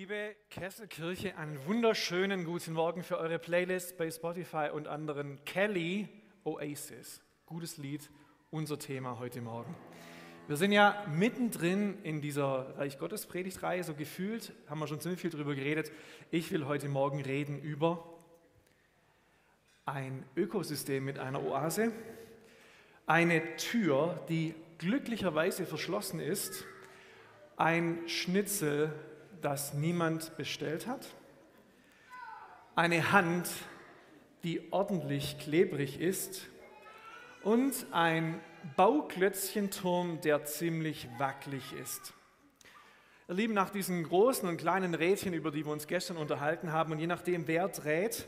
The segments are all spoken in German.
Liebe Kesselkirche, einen wunderschönen guten Morgen für eure Playlist bei Spotify und anderen. Kelly Oasis, gutes Lied, unser Thema heute Morgen. Wir sind ja mittendrin in dieser Reich Gottes Predigtreihe, so gefühlt, haben wir schon ziemlich viel darüber geredet. Ich will heute Morgen reden über ein Ökosystem mit einer Oase, eine Tür, die glücklicherweise verschlossen ist, ein Schnitzel, das niemand bestellt hat, eine Hand, die ordentlich klebrig ist und ein Bauklötzchenturm, der ziemlich wackelig ist. Ihr Lieben, nach diesen großen und kleinen Rädchen, über die wir uns gestern unterhalten haben, und je nachdem, wer dreht,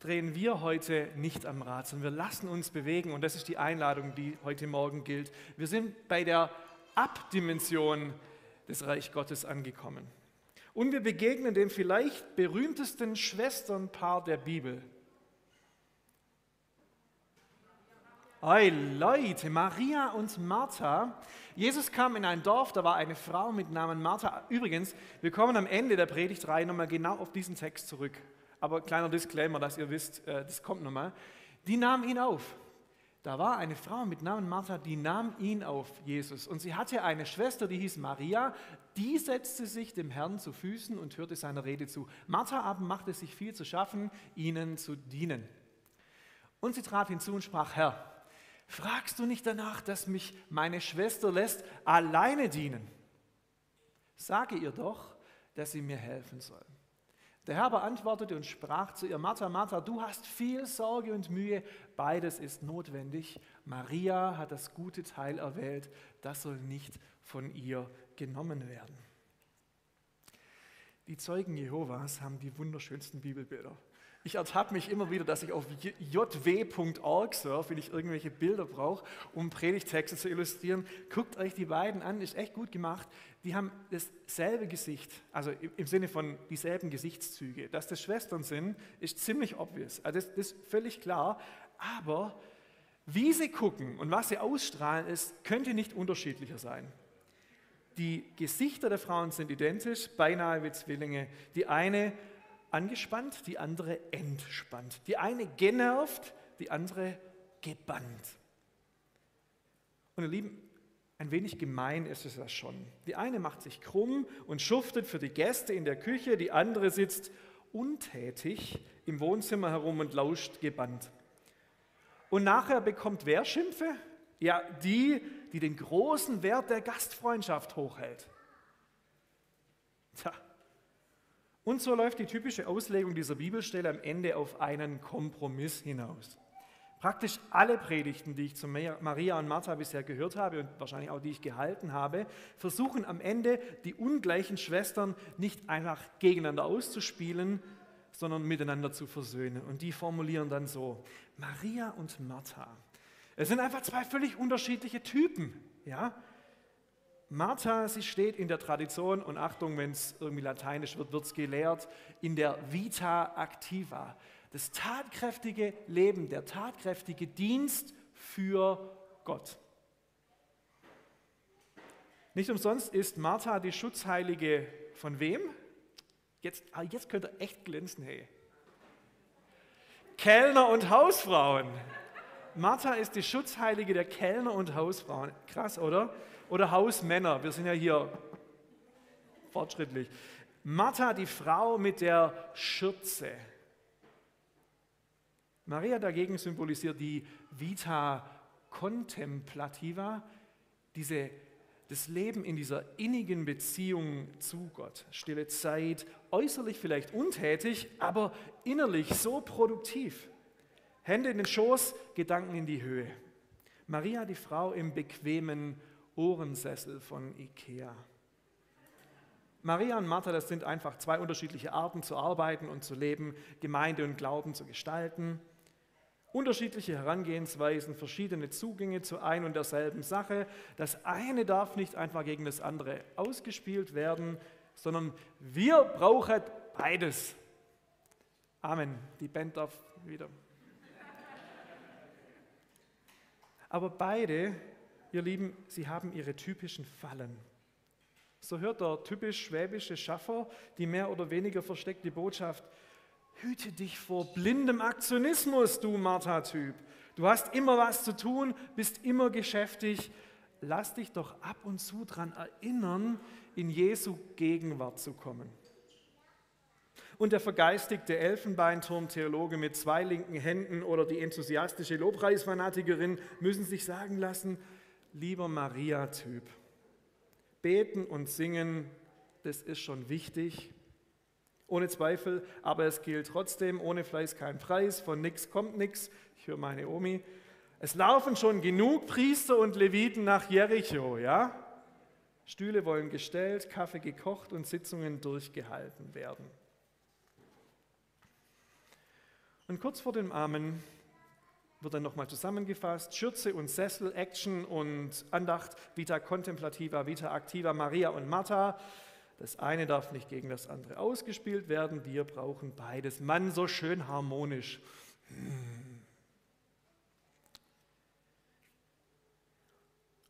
drehen wir heute nicht am Rad, sondern wir lassen uns bewegen. Und das ist die Einladung, die heute Morgen gilt. Wir sind bei der Abdimension des Reich Gottes angekommen. Und wir begegnen dem vielleicht berühmtesten Schwesternpaar der Bibel. Hey Leute, Maria und Martha. Jesus kam in ein Dorf, da war eine Frau mit Namen Martha. Übrigens, wir kommen am Ende der Predigtreihe nochmal genau auf diesen Text zurück. Aber kleiner Disclaimer, dass ihr wisst, äh, das kommt nochmal. Die nahm ihn auf. Da war eine Frau mit Namen Martha, die nahm ihn auf, Jesus. Und sie hatte eine Schwester, die hieß Maria. Die setzte sich dem Herrn zu Füßen und hörte seiner Rede zu. Martha aber machte sich viel zu schaffen, ihnen zu dienen. Und sie trat hinzu und sprach, Herr, fragst du nicht danach, dass mich meine Schwester lässt alleine dienen? Sage ihr doch, dass sie mir helfen soll. Der Herr beantwortete und sprach zu ihr, Martha, Martha, du hast viel Sorge und Mühe, beides ist notwendig. Maria hat das gute Teil erwählt, das soll nicht von ihr genommen werden. Die Zeugen Jehovas haben die wunderschönsten Bibelbilder. Ich ertappe mich immer wieder, dass ich auf jw.org surfe, wenn ich irgendwelche Bilder brauche, um Predigtexte zu illustrieren. Guckt euch die beiden an, ist echt gut gemacht. Die haben dasselbe Gesicht, also im Sinne von dieselben Gesichtszüge. Dass das Schwestern sind, ist ziemlich obvious. Also das, das ist völlig klar. Aber wie sie gucken und was sie ausstrahlen, ist, könnte nicht unterschiedlicher sein. Die Gesichter der Frauen sind identisch, beinahe wie Zwillinge. Die eine angespannt, die andere entspannt. Die eine genervt, die andere gebannt. Und ihr Lieben, ein wenig gemein ist es das schon. Die eine macht sich krumm und schuftet für die Gäste in der Küche, die andere sitzt untätig im Wohnzimmer herum und lauscht gebannt. Und nachher bekommt wer Schimpfe? Ja, die, die den großen Wert der Gastfreundschaft hochhält. Tja, und so läuft die typische Auslegung dieser Bibelstelle am Ende auf einen Kompromiss hinaus. Praktisch alle Predigten, die ich zu Maria und Martha bisher gehört habe und wahrscheinlich auch die ich gehalten habe, versuchen am Ende die ungleichen Schwestern nicht einfach gegeneinander auszuspielen, sondern miteinander zu versöhnen. Und die formulieren dann so, Maria und Martha. Es sind einfach zwei völlig unterschiedliche Typen. Ja? Martha, sie steht in der Tradition und Achtung, wenn es irgendwie lateinisch wird, wird es gelehrt, in der Vita Activa. Das tatkräftige Leben, der tatkräftige Dienst für Gott. Nicht umsonst ist Martha die Schutzheilige von wem? Jetzt, ah, jetzt könnt ihr echt glänzen, hey. Kellner und Hausfrauen. Martha ist die Schutzheilige der Kellner und Hausfrauen. Krass, oder? oder Hausmänner. Wir sind ja hier fortschrittlich. Martha, die Frau mit der Schürze. Maria dagegen symbolisiert die Vita Contemplativa, diese, das Leben in dieser innigen Beziehung zu Gott. Stille Zeit, äußerlich vielleicht untätig, aber innerlich so produktiv. Hände in den Schoß, Gedanken in die Höhe. Maria, die Frau im bequemen Ohrensessel von Ikea. Maria und Martha, das sind einfach zwei unterschiedliche Arten zu arbeiten und zu leben, Gemeinde und Glauben zu gestalten. Unterschiedliche Herangehensweisen, verschiedene Zugänge zu ein und derselben Sache. Das eine darf nicht einfach gegen das andere ausgespielt werden, sondern wir brauchen beides. Amen. Die Band darf wieder. Aber beide ihr Lieben, sie haben ihre typischen Fallen. So hört der typisch schwäbische Schaffer die mehr oder weniger versteckte Botschaft, hüte dich vor blindem Aktionismus, du Martha-Typ. Du hast immer was zu tun, bist immer geschäftig. Lass dich doch ab und zu daran erinnern, in Jesu Gegenwart zu kommen. Und der vergeistigte Elfenbeinturm-Theologe mit zwei linken Händen oder die enthusiastische Lobpreisfanatikerin müssen sich sagen lassen, lieber Maria-Typ, beten und singen, das ist schon wichtig, ohne Zweifel, aber es gilt trotzdem, ohne Fleiß kein Preis, von nichts kommt nichts. Ich höre meine Omi. Es laufen schon genug Priester und Leviten nach Jericho, ja? Stühle wollen gestellt, Kaffee gekocht und Sitzungen durchgehalten werden. Und kurz vor dem Amen wird dann nochmal zusammengefasst, Schürze und Sessel, Action und Andacht, Vita Contemplativa, Vita Activa, Maria und Martha. Das eine darf nicht gegen das andere ausgespielt werden, wir brauchen beides. Mann, so schön harmonisch.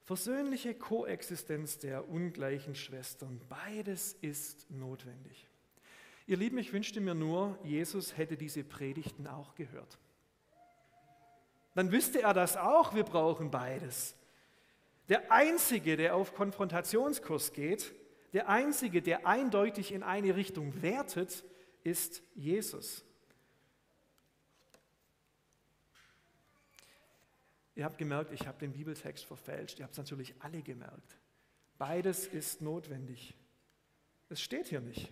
Versöhnliche Koexistenz der ungleichen Schwestern, beides ist notwendig. Ihr Lieben, ich wünschte mir nur, Jesus hätte diese Predigten auch gehört. Dann wüsste er das auch, wir brauchen beides. Der Einzige, der auf Konfrontationskurs geht, der Einzige, der eindeutig in eine Richtung wertet, ist Jesus. Ihr habt gemerkt, ich habe den Bibeltext verfälscht. Ihr habt es natürlich alle gemerkt. Beides ist notwendig. Es steht hier nicht.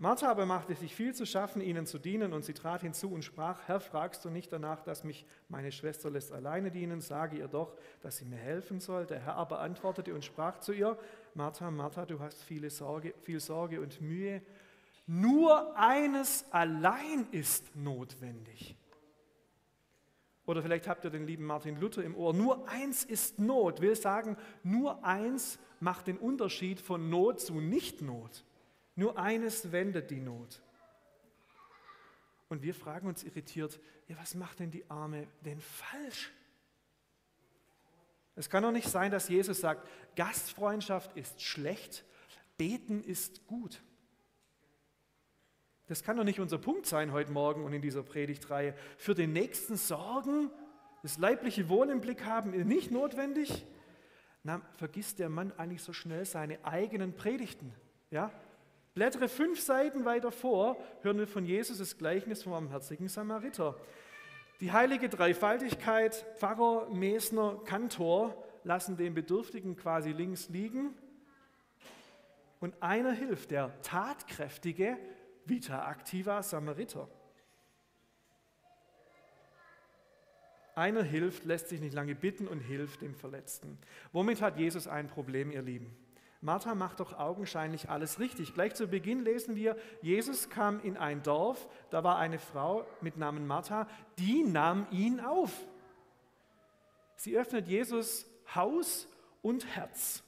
Martha aber machte sich viel zu schaffen, ihnen zu dienen, und sie trat hinzu und sprach, Herr, fragst du nicht danach, dass mich meine Schwester lässt alleine dienen? Sage ihr doch, dass sie mir helfen soll. Der Herr aber antwortete und sprach zu ihr, Martha, Martha, du hast viele Sorge, viel Sorge und Mühe. Nur eines allein ist notwendig. Oder vielleicht habt ihr den lieben Martin Luther im Ohr. Nur eins ist Not, will sagen, nur eins macht den Unterschied von Not zu Nicht-Not. Nur eines wendet die Not. Und wir fragen uns irritiert, ja, was macht denn die Arme denn falsch? Es kann doch nicht sein, dass Jesus sagt, Gastfreundschaft ist schlecht, beten ist gut. Das kann doch nicht unser Punkt sein heute Morgen und in dieser Predigtreihe. Für den Nächsten sorgen, das leibliche Wohl im Blick haben, ist nicht notwendig. Na, vergisst der Mann eigentlich so schnell seine eigenen Predigten? Ja? Blättere fünf Seiten weiter vor, hören wir von Jesus das Gleichnis vom barmherzigen Samariter. Die heilige Dreifaltigkeit, Pfarrer, Mesner, Kantor lassen den Bedürftigen quasi links liegen und einer hilft, der tatkräftige, vita activa Samariter. Einer hilft, lässt sich nicht lange bitten und hilft dem Verletzten. Womit hat Jesus ein Problem, ihr Lieben? Martha macht doch augenscheinlich alles richtig. Gleich zu Beginn lesen wir, Jesus kam in ein Dorf, da war eine Frau mit Namen Martha, die nahm ihn auf. Sie öffnet Jesus Haus und Herz.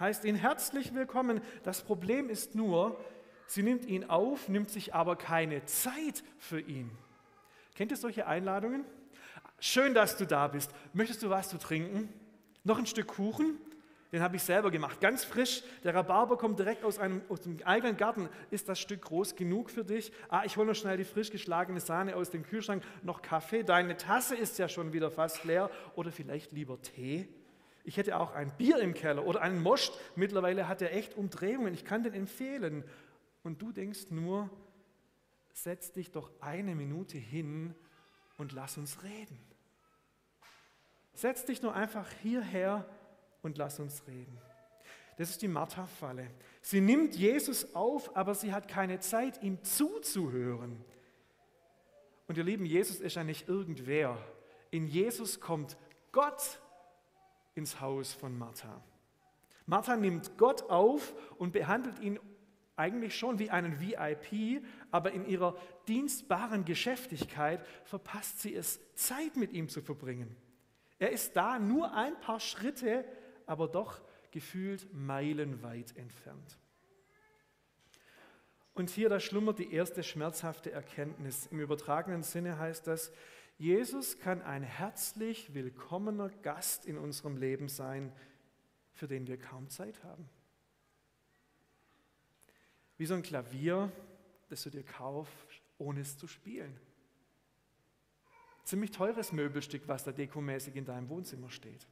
Heißt ihn herzlich willkommen. Das Problem ist nur, sie nimmt ihn auf, nimmt sich aber keine Zeit für ihn. Kennt ihr solche Einladungen? Schön, dass du da bist. Möchtest du was zu trinken? Noch ein Stück Kuchen? Den habe ich selber gemacht, ganz frisch. Der Rhabarber kommt direkt aus, einem, aus dem eigenen Garten. Ist das Stück groß genug für dich? Ah, ich hole noch schnell die frisch geschlagene Sahne aus dem Kühlschrank. Noch Kaffee. Deine Tasse ist ja schon wieder fast leer. Oder vielleicht lieber Tee? Ich hätte auch ein Bier im Keller oder einen Most. Mittlerweile hat er echt Umdrehungen. Ich kann den empfehlen. Und du denkst nur, setz dich doch eine Minute hin und lass uns reden. Setz dich nur einfach hierher und lass uns reden. Das ist die Martha-Falle. Sie nimmt Jesus auf, aber sie hat keine Zeit, ihm zuzuhören. Und ihr Lieben, Jesus ist ja nicht irgendwer. In Jesus kommt Gott ins Haus von Martha. Martha nimmt Gott auf und behandelt ihn eigentlich schon wie einen VIP, aber in ihrer dienstbaren Geschäftigkeit verpasst sie es, Zeit mit ihm zu verbringen. Er ist da nur ein paar Schritte aber doch gefühlt meilenweit entfernt. Und hier, da schlummert die erste schmerzhafte Erkenntnis. Im übertragenen Sinne heißt das, Jesus kann ein herzlich willkommener Gast in unserem Leben sein, für den wir kaum Zeit haben. wie so ein Klavier, das du dir kaufst, ohne es zu spielen. Ziemlich teures Möbelstück, was da dekomäßig in deinem Wohnzimmer steht.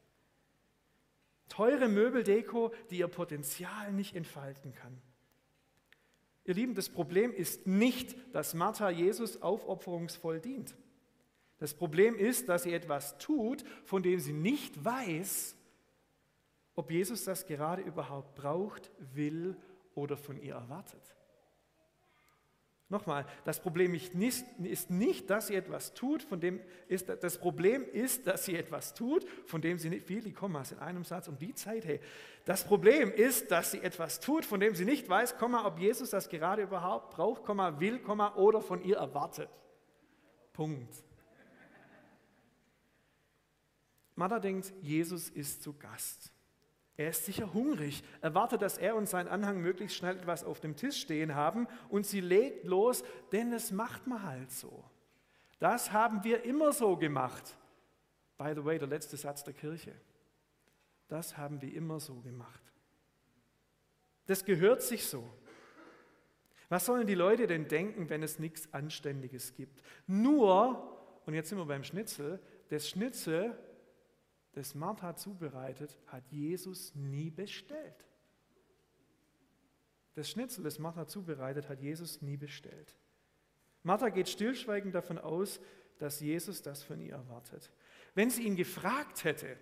Teure Möbeldeko, die ihr Potenzial nicht entfalten kann. Ihr Lieben, das Problem ist nicht, dass Martha Jesus aufopferungsvoll dient. Das Problem ist, dass sie etwas tut, von dem sie nicht weiß, ob Jesus das gerade überhaupt braucht, will oder von ihr erwartet. Nochmal, das Problem ist nicht, dass sie etwas tut, von dem ist, das Problem ist, dass sie etwas tut, von dem sie nicht, viele Kommas in einem Satz um die Zeit, hey. Das Problem ist, dass sie etwas tut, von dem sie nicht weiß, Komma, ob Jesus das gerade überhaupt braucht, Komma, will, Komma, oder von ihr erwartet. Punkt. Martha denkt, Jesus ist zu Gast. Er ist sicher hungrig, erwartet, dass er und sein Anhang möglichst schnell etwas auf dem Tisch stehen haben und sie legt los, denn es macht man halt so. Das haben wir immer so gemacht. By the way, der letzte Satz der Kirche. Das haben wir immer so gemacht. Das gehört sich so. Was sollen die Leute denn denken, wenn es nichts Anständiges gibt? Nur, und jetzt sind wir beim Schnitzel, das Schnitzel das Martha zubereitet, hat Jesus nie bestellt. Das Schnitzel, das Martha zubereitet, hat Jesus nie bestellt. Martha geht stillschweigend davon aus, dass Jesus das von ihr erwartet. Wenn sie ihn gefragt hätte,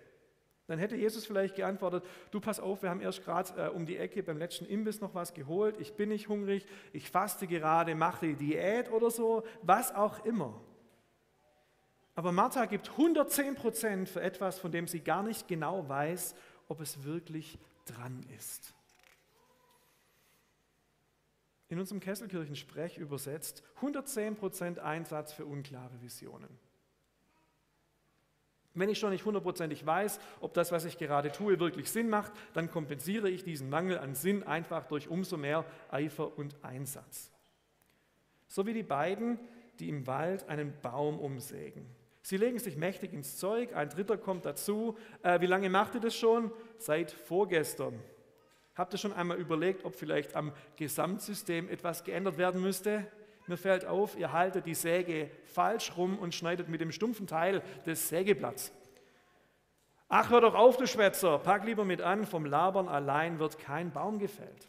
dann hätte Jesus vielleicht geantwortet, du pass auf, wir haben erst gerade äh, um die Ecke beim letzten Imbiss noch was geholt, ich bin nicht hungrig, ich faste gerade, mache Diät oder so, was auch immer. Aber Martha gibt 110 Prozent für etwas, von dem sie gar nicht genau weiß, ob es wirklich dran ist. In unserem Kesselkirchen-Sprech übersetzt 110 Prozent Einsatz für unklare Visionen. Wenn ich schon nicht hundertprozentig weiß, ob das, was ich gerade tue, wirklich Sinn macht, dann kompensiere ich diesen Mangel an Sinn einfach durch umso mehr Eifer und Einsatz. So wie die beiden, die im Wald einen Baum umsägen. Sie legen sich mächtig ins Zeug, ein Dritter kommt dazu. Äh, wie lange macht ihr das schon? Seit vorgestern. Habt ihr schon einmal überlegt, ob vielleicht am Gesamtsystem etwas geändert werden müsste? Mir fällt auf, ihr haltet die Säge falsch rum und schneidet mit dem stumpfen Teil des Sägeblatts. Ach, hör doch auf, du Schwätzer, pack lieber mit an, vom Labern allein wird kein Baum gefällt.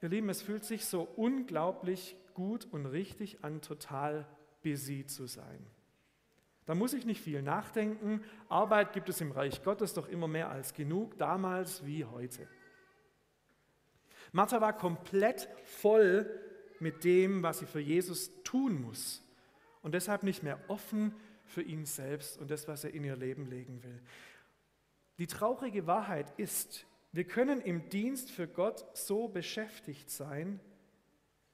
Ihr Lieben, es fühlt sich so unglaublich gut und richtig an, total busy zu sein. Da muss ich nicht viel nachdenken. Arbeit gibt es im Reich Gottes doch immer mehr als genug, damals wie heute. Martha war komplett voll mit dem, was sie für Jesus tun muss und deshalb nicht mehr offen für ihn selbst und das, was er in ihr Leben legen will. Die traurige Wahrheit ist, wir können im Dienst für Gott so beschäftigt sein,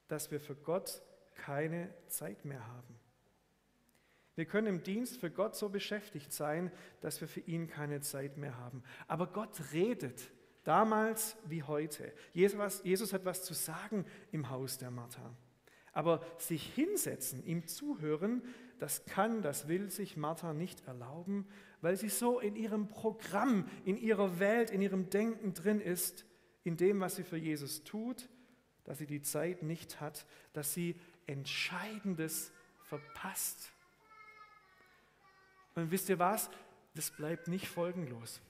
dass wir für Gott keine Zeit mehr haben. Wir können im Dienst für Gott so beschäftigt sein, dass wir für ihn keine Zeit mehr haben. Aber Gott redet, damals wie heute. Jesus hat was zu sagen im Haus der Martha. Aber sich hinsetzen, ihm zuhören, das kann, das will sich Martha nicht erlauben, weil sie so in ihrem Programm, in ihrer Welt, in ihrem Denken drin ist, in dem, was sie für Jesus tut, dass sie die Zeit nicht hat, dass sie Entscheidendes verpasst. Und wisst ihr was? Das bleibt nicht folgenlos.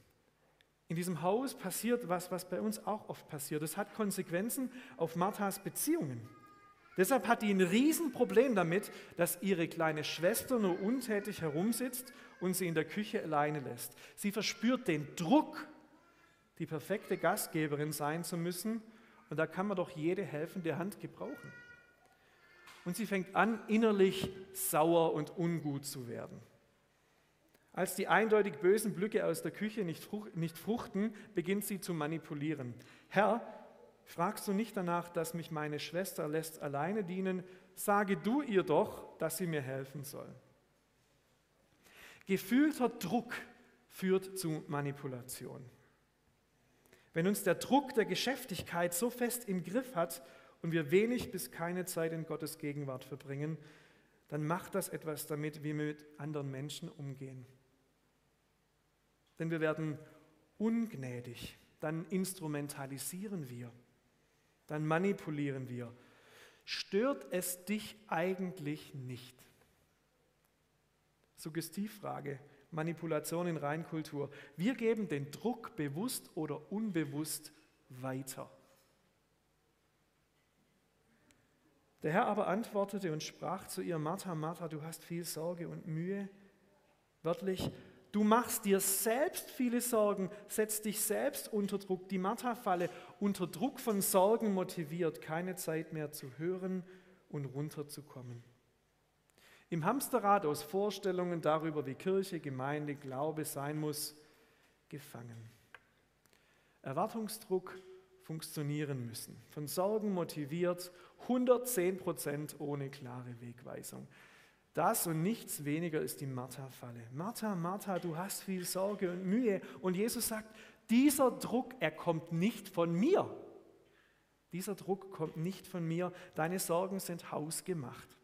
In diesem Haus passiert was, was bei uns auch oft passiert. Es hat Konsequenzen auf Marthas Beziehungen. Deshalb hat die ein Riesenproblem damit, dass ihre kleine Schwester nur untätig herumsitzt und sie in der Küche alleine lässt. Sie verspürt den Druck, die perfekte Gastgeberin sein zu müssen. Und da kann man doch jede helfende Hand gebrauchen. Und sie fängt an, innerlich sauer und ungut zu werden. Als die eindeutig bösen Blöcke aus der Küche nicht, fruchten, beginnt sie zu manipulieren. Herr, fragst du nicht danach, dass mich meine Schwester lässt alleine dienen? Sage du ihr doch, dass sie mir helfen soll. Gefühlter Druck führt zu Manipulation. Wenn uns der Druck der Geschäftigkeit so fest im Griff hat und wir wenig bis keine Zeit in Gottes Gegenwart verbringen, dann macht das etwas damit, wie wir mit anderen Menschen umgehen denn wir werden ungnädig, dann instrumentalisieren wir. dann manipulieren wir. Stört es dich eigentlich nicht? Suggestivfrage, Manipulation in Reinkultur. Wir geben den Druck bewusst oder unbewusst weiter. Der Herr aber antwortete und sprach zu ihr, Martha, Martha, du hast viel Sorge und Mühe. Wörtlich, du machst dir selbst viele Sorgen, setzt dich selbst unter Druck. Die Martha-Falle, unter Druck von Sorgen motiviert, keine Zeit mehr zu hören und runterzukommen. Im Hamsterrad aus Vorstellungen darüber, wie Kirche, Gemeinde, Glaube sein muss, gefangen. Erwartungsdruck funktionieren müssen, von Sorgen motiviert, 110 Prozent ohne klare Wegweisung. Das und nichts weniger ist die Martha-Falle. Martha, Martha, du hast viel Sorge und Mühe. Und Jesus sagt, dieser Druck, er kommt nicht von mir. Dieser Druck kommt nicht von mir. Deine Sorgen sind hausgemacht.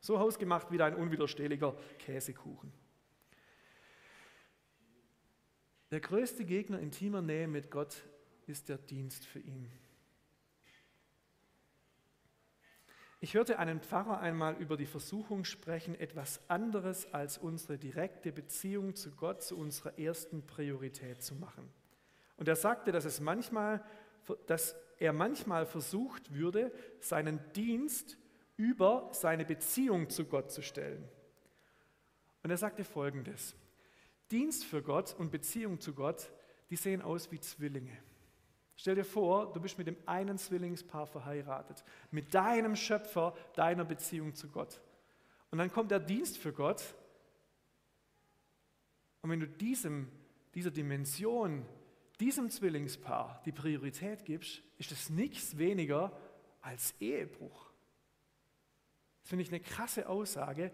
So hausgemacht wie dein unwiderstehlicher Käsekuchen. Der größte Gegner intimer Nähe mit Gott ist der Dienst für ihn. Ich hörte einen Pfarrer einmal über die Versuchung sprechen, etwas anderes als unsere direkte Beziehung zu Gott zu unserer ersten Priorität zu machen. Und er sagte, dass, es manchmal, dass er manchmal versucht würde, seinen Dienst über seine Beziehung zu Gott zu stellen. Und er sagte folgendes, Dienst für Gott und Beziehung zu Gott, die sehen aus wie Zwillinge. Stell dir vor, du bist mit dem einen Zwillingspaar verheiratet, mit deinem Schöpfer, deiner Beziehung zu Gott. Und dann kommt der Dienst für Gott. Und wenn du diesem, dieser Dimension, diesem Zwillingspaar die Priorität gibst, ist es nichts weniger als Ehebruch. Das finde ich eine krasse Aussage.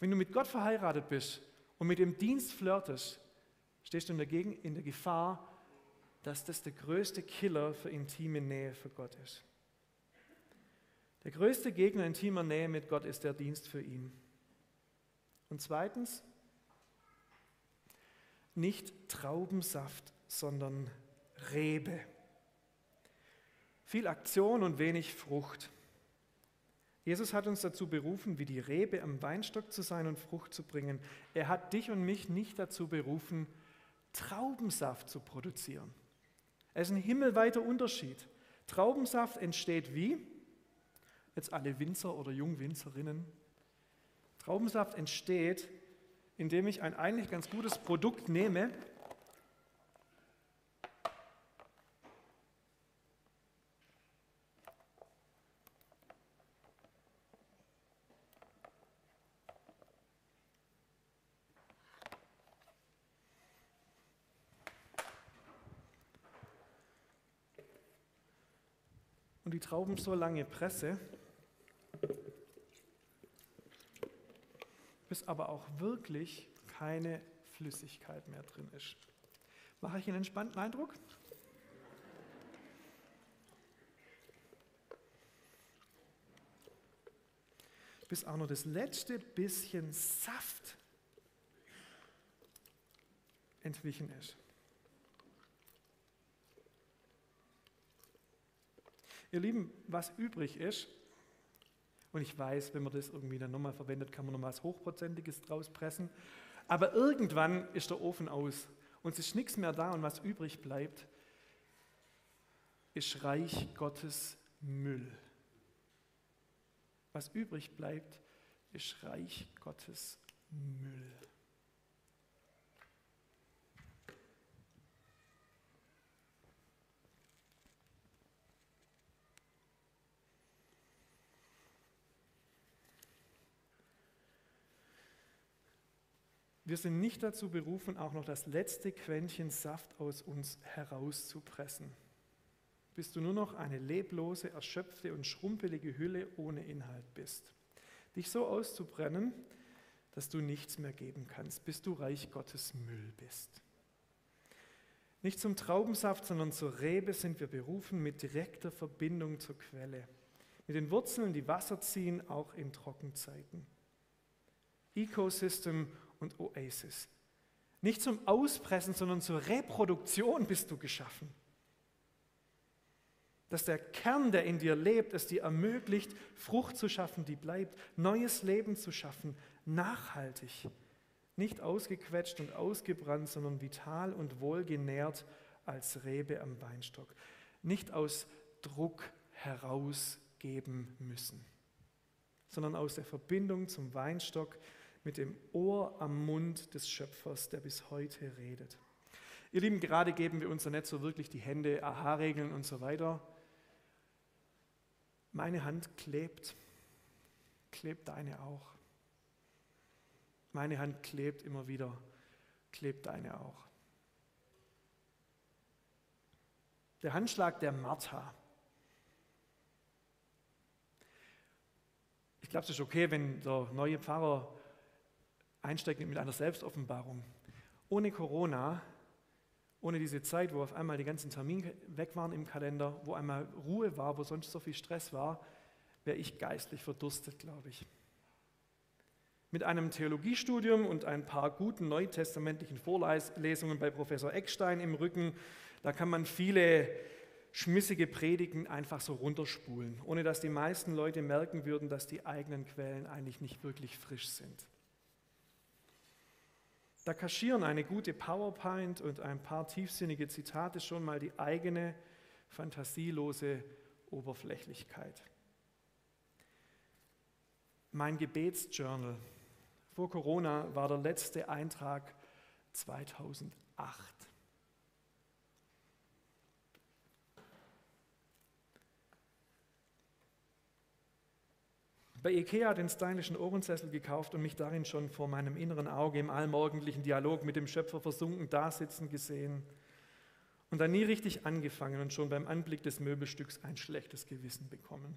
Wenn du mit Gott verheiratet bist und mit dem Dienst flirtest, stehst du in der, in der Gefahr, dass das der größte Killer für intime Nähe für Gott ist. Der größte Gegner intimer Nähe mit Gott ist der Dienst für ihn. Und zweitens, nicht Traubensaft, sondern Rebe. Viel Aktion und wenig Frucht. Jesus hat uns dazu berufen, wie die Rebe am Weinstock zu sein und Frucht zu bringen. Er hat dich und mich nicht dazu berufen, Traubensaft zu produzieren. Es ist ein himmelweiter Unterschied. Traubensaft entsteht wie? Jetzt alle Winzer oder Jungwinzerinnen. Traubensaft entsteht, indem ich ein eigentlich ganz gutes Produkt nehme Trauben so lange presse, bis aber auch wirklich keine Flüssigkeit mehr drin ist. Mache ich einen entspannten Eindruck? Bis auch nur das letzte bisschen Saft entwichen ist. Ihr Lieben, was übrig ist, und ich weiß, wenn man das irgendwie dann nochmal verwendet, kann man nochmal was Hochprozentiges draus pressen, aber irgendwann ist der Ofen aus und es ist nichts mehr da und was übrig bleibt, ist Reich Gottes Müll. Was übrig bleibt, ist Reich Gottes Müll. Wir sind nicht dazu berufen, auch noch das letzte Quäntchen Saft aus uns herauszupressen, bis du nur noch eine leblose, erschöpfte und schrumpelige Hülle ohne Inhalt bist. Dich so auszubrennen, dass du nichts mehr geben kannst, bis du Reich Gottes Müll bist. Nicht zum Traubensaft, sondern zur Rebe sind wir berufen mit direkter Verbindung zur Quelle, mit den Wurzeln, die Wasser ziehen, auch in Trockenzeiten. Ecosystem und Oasis. Nicht zum Auspressen, sondern zur Reproduktion bist du geschaffen. Dass der Kern, der in dir lebt, es dir ermöglicht, Frucht zu schaffen, die bleibt, neues Leben zu schaffen, nachhaltig. Nicht ausgequetscht und ausgebrannt, sondern vital und wohlgenährt als Rebe am Weinstock. Nicht aus Druck herausgeben müssen, sondern aus der Verbindung zum Weinstock mit dem Ohr am Mund des Schöpfers, der bis heute redet. Ihr Lieben, gerade geben wir uns ja nicht so wirklich die Hände, Aha-Regeln und so weiter. Meine Hand klebt, klebt deine auch. Meine Hand klebt immer wieder, klebt deine auch. Der Handschlag der Martha. Ich glaube, es ist okay, wenn der neue Pfarrer einsteigt mit einer Selbstoffenbarung. Ohne Corona, ohne diese Zeit, wo auf einmal die ganzen Termine weg waren im Kalender, wo einmal Ruhe war, wo sonst so viel Stress war, wäre ich geistlich verdurstet, glaube ich. Mit einem Theologiestudium und ein paar guten neutestamentlichen Vorlesungen bei Professor Eckstein im Rücken, da kann man viele schmissige Predigen einfach so runterspulen, ohne dass die meisten Leute merken würden, dass die eigenen Quellen eigentlich nicht wirklich frisch sind. Da kaschieren eine gute PowerPoint und ein paar tiefsinnige Zitate schon mal die eigene fantasielose Oberflächlichkeit. Mein Gebetsjournal vor Corona war der letzte Eintrag 2008. Bei Ikea den stylischen Ohrensessel gekauft und mich darin schon vor meinem inneren Auge im allmorgendlichen Dialog mit dem Schöpfer versunken dasitzen gesehen und dann nie richtig angefangen und schon beim Anblick des Möbelstücks ein schlechtes Gewissen bekommen.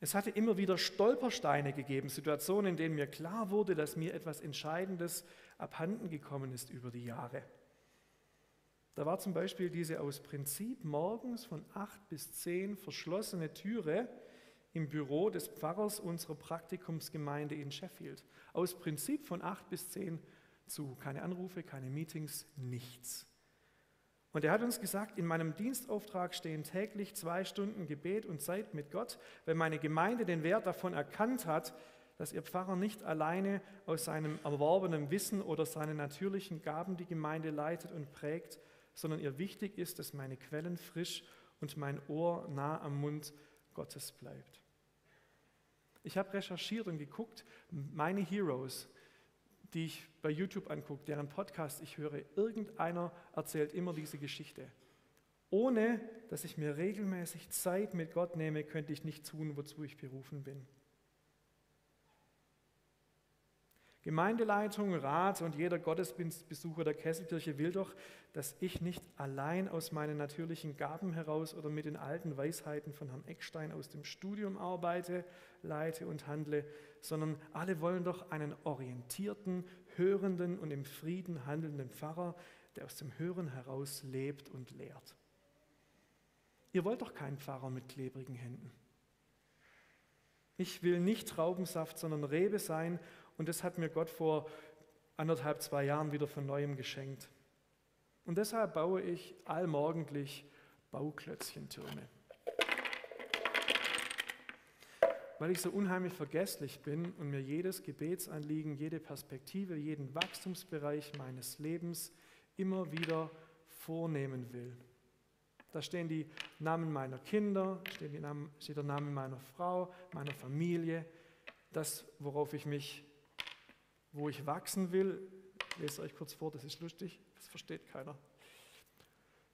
Es hatte immer wieder Stolpersteine gegeben, Situationen, in denen mir klar wurde, dass mir etwas Entscheidendes abhanden gekommen ist über die Jahre. Da war zum Beispiel diese aus Prinzip morgens von acht bis zehn verschlossene Türe im Büro des Pfarrers unserer Praktikumsgemeinde in Sheffield. Aus Prinzip von acht bis zehn zu. Keine Anrufe, keine Meetings, nichts. Und er hat uns gesagt, in meinem Dienstauftrag stehen täglich zwei Stunden Gebet und Zeit mit Gott, wenn meine Gemeinde den Wert davon erkannt hat, dass ihr Pfarrer nicht alleine aus seinem erworbenen Wissen oder seinen natürlichen Gaben die Gemeinde leitet und prägt, sondern ihr wichtig ist, dass meine Quellen frisch und mein Ohr nah am Mund Gottes bleibt. Ich habe recherchiert und geguckt, meine Heroes, die ich bei YouTube angucke, deren Podcast ich höre, irgendeiner erzählt immer diese Geschichte. Ohne dass ich mir regelmäßig Zeit mit Gott nehme, könnte ich nicht tun, wozu ich berufen bin. Gemeindeleitung, Rat und jeder Gottesdienstbesucher der Kesselkirche will doch, dass ich nicht allein aus meinen natürlichen Gaben heraus oder mit den alten Weisheiten von Herrn Eckstein aus dem Studium arbeite, leite und handle, sondern alle wollen doch einen orientierten, hörenden und im Frieden handelnden Pfarrer, der aus dem Hören heraus lebt und lehrt. Ihr wollt doch keinen Pfarrer mit klebrigen Händen. Ich will nicht Traubensaft, sondern Rebe sein und das hat mir Gott vor anderthalb, zwei Jahren wieder von neuem geschenkt. Und deshalb baue ich allmorgendlich Bauklötzchentürme. Weil ich so unheimlich vergesslich bin und mir jedes Gebetsanliegen, jede Perspektive, jeden Wachstumsbereich meines Lebens immer wieder vornehmen will. Da stehen die Namen meiner Kinder, steht, Namen, steht der Name meiner Frau, meiner Familie, das, worauf ich mich wo ich wachsen will. Lese euch kurz vor, das ist lustig, das versteht keiner.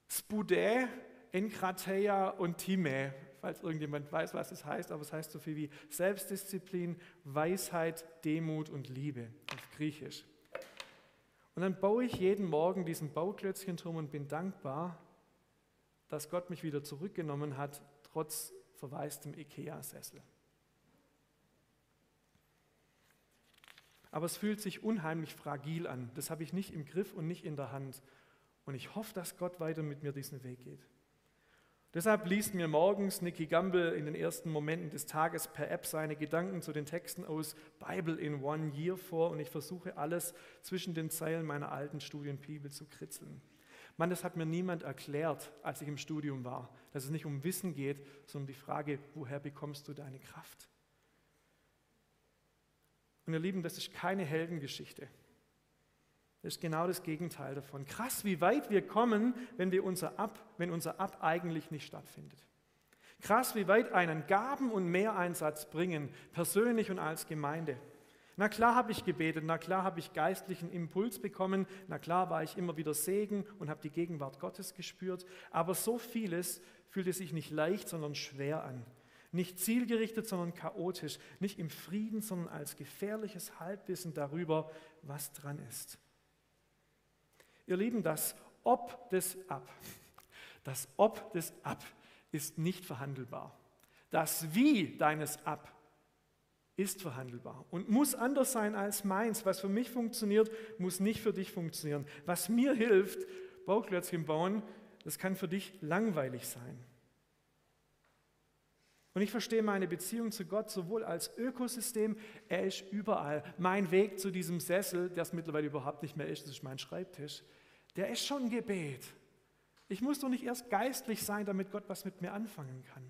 Spudä, Enkrateia und Time, falls irgendjemand weiß, was das heißt, aber es heißt so viel wie Selbstdisziplin, Weisheit, Demut und Liebe auf Griechisch. Und dann baue ich jeden Morgen diesen Bauklötzchenturm und bin dankbar, dass Gott mich wieder zurückgenommen hat, trotz verwaistem Ikea-Sessel. Aber es fühlt sich unheimlich fragil an. Das habe ich nicht im Griff und nicht in der Hand. Und ich hoffe, dass Gott weiter mit mir diesen Weg geht. Deshalb liest mir morgens Nicky Gamble in den ersten Momenten des Tages per App seine Gedanken zu den Texten aus Bible in One Year vor und ich versuche alles zwischen den Zeilen meiner alten Studienbibel zu kritzeln. Mann, das hat mir niemand erklärt, als ich im Studium war, dass es nicht um Wissen geht, sondern die Frage, woher bekommst du deine Kraft? Und ihr Lieben, das ist keine Heldengeschichte. Das ist genau das Gegenteil davon. Krass, wie weit wir kommen, wenn, wir unser Ab, wenn unser Ab eigentlich nicht stattfindet. Krass, wie weit einen Gaben- und Mehreinsatz bringen, persönlich und als Gemeinde. Na klar habe ich gebetet, na klar habe ich geistlichen Impuls bekommen, na klar war ich immer wieder Segen und habe die Gegenwart Gottes gespürt, aber so vieles fühlte sich nicht leicht, sondern schwer an. Nicht zielgerichtet, sondern chaotisch, nicht im Frieden, sondern als gefährliches Halbwissen darüber, was dran ist. Ihr Lieben, das Ob des Ab, das Ob des Ab ist nicht verhandelbar. Das Wie deines Ab ist verhandelbar und muss anders sein als meins. Was für mich funktioniert, muss nicht für dich funktionieren. Was mir hilft, Bauklötzchen bauen, das kann für dich langweilig sein. Und ich verstehe meine Beziehung zu Gott sowohl als Ökosystem, er ist überall. Mein Weg zu diesem Sessel, der es mittlerweile überhaupt nicht mehr ist, das ist mein Schreibtisch, der ist schon Gebet. Ich muss doch nicht erst geistlich sein, damit Gott was mit mir anfangen kann.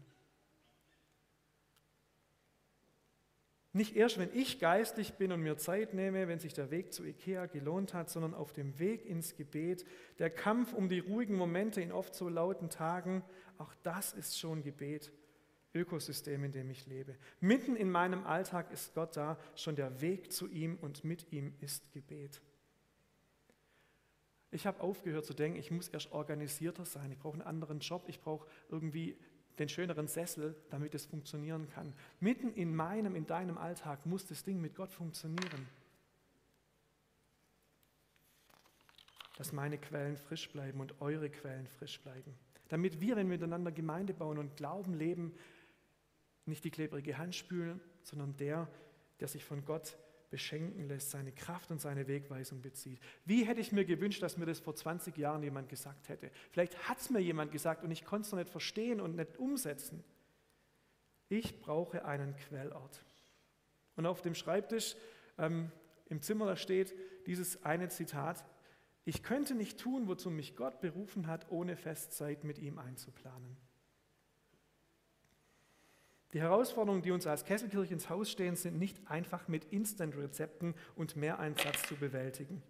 Nicht erst, wenn ich geistlich bin und mir Zeit nehme, wenn sich der Weg zu Ikea gelohnt hat, sondern auf dem Weg ins Gebet, der Kampf um die ruhigen Momente in oft so lauten Tagen, auch das ist schon Gebet, Ökosystem, in dem ich lebe. Mitten in meinem Alltag ist Gott da, schon der Weg zu ihm und mit ihm ist Gebet. Ich habe aufgehört zu denken, ich muss erst organisierter sein, ich brauche einen anderen Job, ich brauche irgendwie den schöneren Sessel, damit es funktionieren kann. Mitten in meinem, in deinem Alltag muss das Ding mit Gott funktionieren. Dass meine Quellen frisch bleiben und eure Quellen frisch bleiben. Damit wir, wenn wir miteinander Gemeinde bauen und Glauben leben, nicht die klebrige Hand spülen, sondern der, der sich von Gott beschenken lässt, seine Kraft und seine Wegweisung bezieht. Wie hätte ich mir gewünscht, dass mir das vor 20 Jahren jemand gesagt hätte? Vielleicht hat es mir jemand gesagt und ich konnte es noch nicht verstehen und nicht umsetzen. Ich brauche einen Quellort. Und auf dem Schreibtisch ähm, im Zimmer da steht dieses eine Zitat, ich könnte nicht tun, wozu mich Gott berufen hat, ohne Festzeit mit ihm einzuplanen. Die Herausforderungen, die uns als Kesselkirche ins Haus stehen, sind nicht einfach mit Instant-Rezepten und Mehreinsatz zu bewältigen.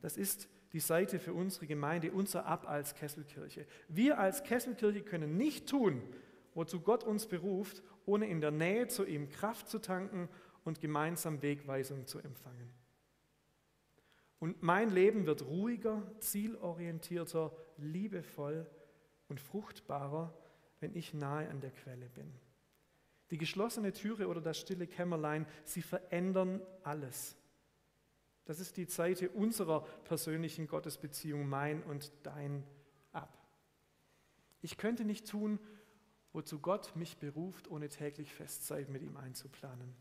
Das ist die Seite für unsere Gemeinde, unser Ab als Kesselkirche. Wir als Kesselkirche können nicht tun, wozu Gott uns beruft, ohne in der Nähe zu ihm Kraft zu tanken und gemeinsam Wegweisung zu empfangen. Und mein Leben wird ruhiger, zielorientierter, liebevoll und fruchtbarer, wenn ich nahe an der Quelle bin. Die geschlossene Türe oder das stille Kämmerlein, sie verändern alles. Das ist die Seite unserer persönlichen Gottesbeziehung, mein und dein ab. Ich könnte nicht tun, wozu Gott mich beruft, ohne täglich Festzeit mit ihm einzuplanen.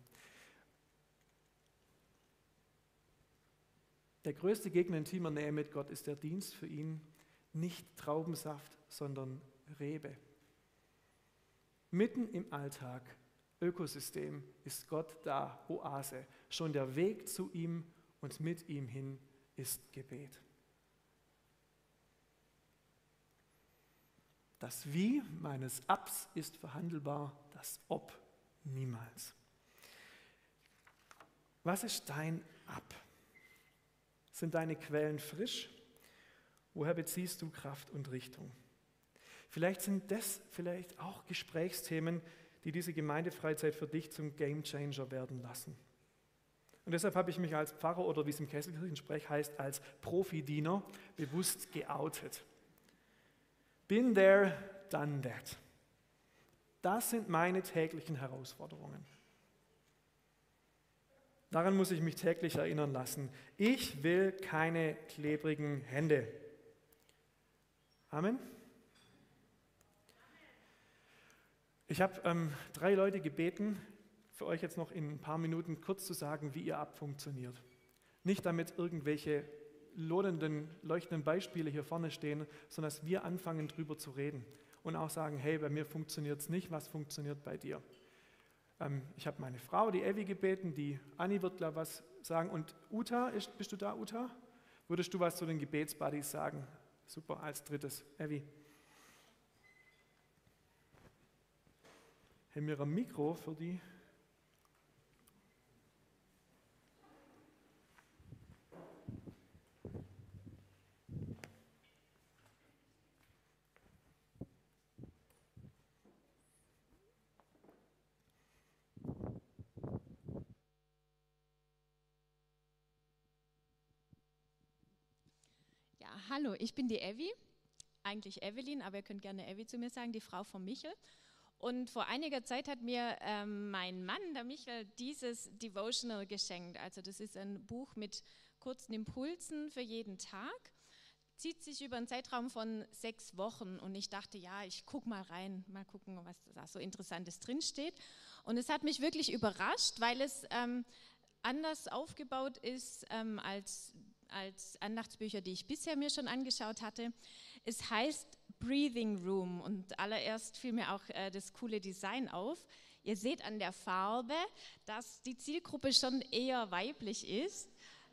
Der größte Gegner intimer Nähe mit Gott ist der Dienst für ihn, nicht Traubensaft, sondern Rebe. Mitten im Alltag, Ökosystem, ist Gott da, Oase. Schon der Weg zu ihm und mit ihm hin ist Gebet. Das Wie meines Abs ist verhandelbar, das Ob niemals. Was ist dein Ab? Sind deine Quellen frisch? Woher beziehst du Kraft und Richtung? Vielleicht sind das vielleicht auch Gesprächsthemen, die diese Gemeindefreizeit für dich zum Gamechanger werden lassen. Und deshalb habe ich mich als Pfarrer oder wie es im Kesselkirchensprech heißt, als Profidiener bewusst geoutet. Been there, done that. Das sind meine täglichen Herausforderungen. Daran muss ich mich täglich erinnern lassen. Ich will keine klebrigen Hände. Amen. Ich habe ähm, drei Leute gebeten, für euch jetzt noch in ein paar Minuten kurz zu sagen, wie ihr Ab funktioniert. Nicht damit irgendwelche lohnenden, leuchtenden Beispiele hier vorne stehen, sondern dass wir anfangen, drüber zu reden und auch sagen, hey, bei mir funktioniert es nicht, was funktioniert bei dir? Ähm, ich habe meine Frau, die Evi, gebeten, die Anni wird da was sagen und Uta, ist, bist du da, Uta? Würdest du was zu den Gebetsbuddies sagen? Super, als drittes, Evi. Haben wir ein Mikro für die? hallo, ich bin die Evi, eigentlich Evelyn, aber ihr könnt gerne Evi zu mir sagen, die Frau von Michel. Und vor einiger Zeit hat mir ähm, mein Mann, der Michel, dieses Devotional geschenkt. Also das ist ein Buch mit kurzen Impulsen für jeden Tag. Zieht sich über einen Zeitraum von sechs Wochen und ich dachte, ja, ich gucke mal rein, mal gucken, was da so Interessantes drinsteht. Und es hat mich wirklich überrascht, weil es ähm, anders aufgebaut ist ähm, als als Andachtsbücher, die ich bisher mir schon angeschaut hatte. Es heißt Breathing Room und allererst fiel mir auch äh, das coole Design auf. Ihr seht an der Farbe, dass die Zielgruppe schon eher weiblich ist.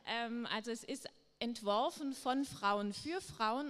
Ähm, also es ist entworfen von Frauen für Frauen